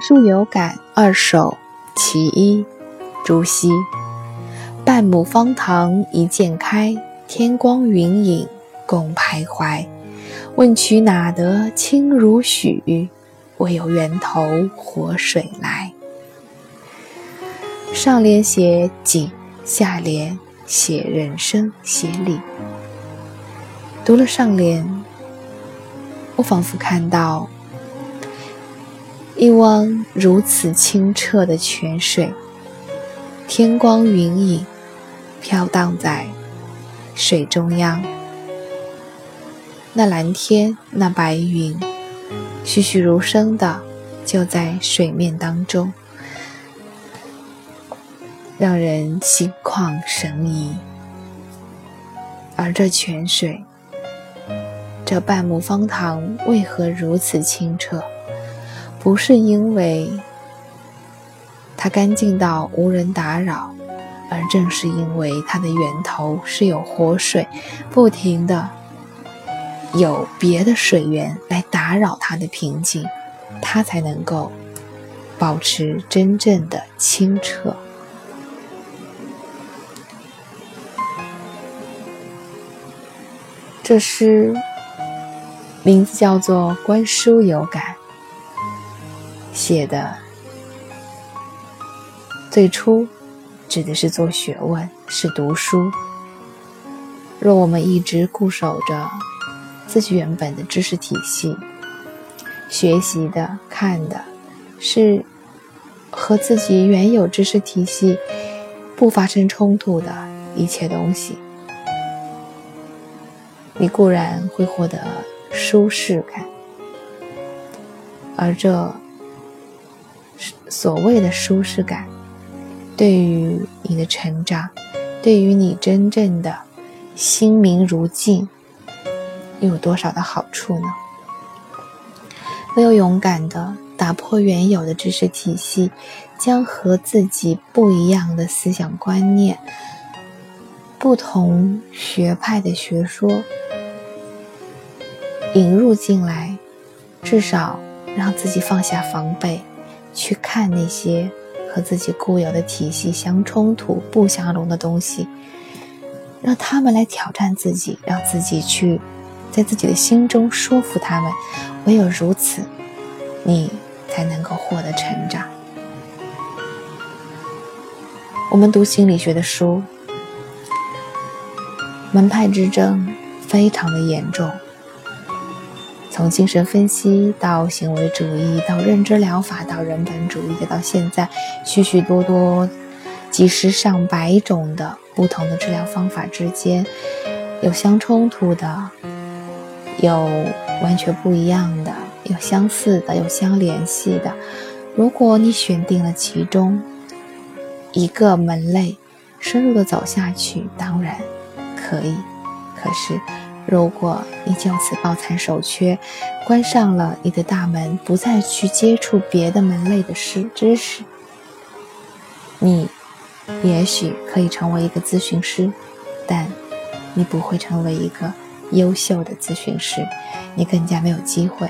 书有感二首其一，朱熹。半亩方塘一鉴开，天光云影共徘徊。问渠哪得清如许？为有源头活水来。上联写景，下联写人生，写理。读了上联，我仿佛看到。一汪如此清澈的泉水，天光云影飘荡在水中央。那蓝天，那白云，栩栩如生的就在水面当中，让人心旷神怡。而这泉水，这半亩方塘为何如此清澈？不是因为它干净到无人打扰，而正是因为它的源头是有活水，不停的有别的水源来打扰它的平静，它才能够保持真正的清澈。这诗名字叫做《观书有感》。写的最初指的是做学问，是读书。若我们一直固守着自己原本的知识体系，学习的、看的是和自己原有知识体系不发生冲突的一切东西，你固然会获得舒适感，而这。所谓的舒适感，对于你的成长，对于你真正的心明如镜，又有多少的好处呢？唯有勇敢的打破原有的知识体系，将和自己不一样的思想观念、不同学派的学说引入进来，至少让自己放下防备。去看那些和自己固有的体系相冲突、不相容的东西，让他们来挑战自己，让自己去在自己的心中说服他们。唯有如此，你才能够获得成长。我们读心理学的书，门派之争非常的严重。从精神分析到行为主义，到认知疗法，到人本主义，到现在许许多多、几十上百种的不同的治疗方法之间，有相冲突的，有完全不一样的，有相似的，有相联系的。如果你选定了其中一个门类，深入的走下去，当然可以。可是。如果你就此抱残守缺，关上了你的大门，不再去接触别的门类的事知识，你也许可以成为一个咨询师，但你不会成为一个优秀的咨询师，你更加没有机会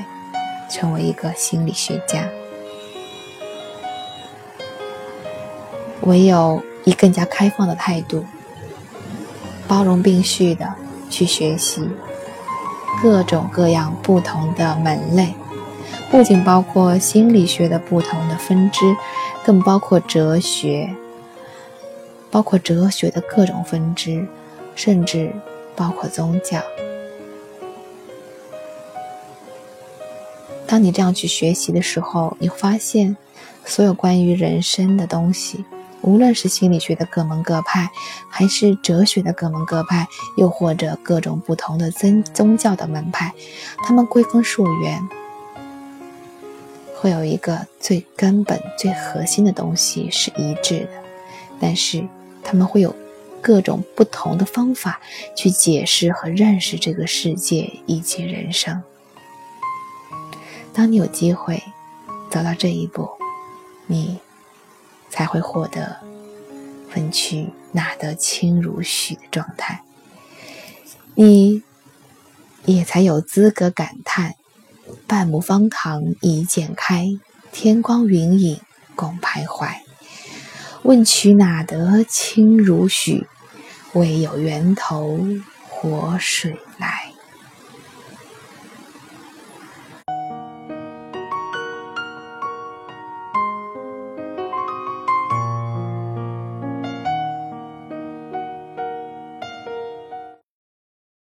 成为一个心理学家。唯有以更加开放的态度，包容并蓄的。去学习各种各样不同的门类，不仅包括心理学的不同的分支，更包括哲学，包括哲学的各种分支，甚至包括宗教。当你这样去学习的时候，你发现，所有关于人生的东西。无论是心理学的各门各派，还是哲学的各门各派，又或者各种不同的宗宗教的门派，他们归根溯源，会有一个最根本、最核心的东西是一致的，但是他们会有各种不同的方法去解释和认识这个世界以及人生。当你有机会走到这一步，你。才会获得分区哪得清如许的状态，你也才有资格感叹半亩方塘一鉴开，天光云影共徘徊。问渠哪得清如许？为有源头活水来。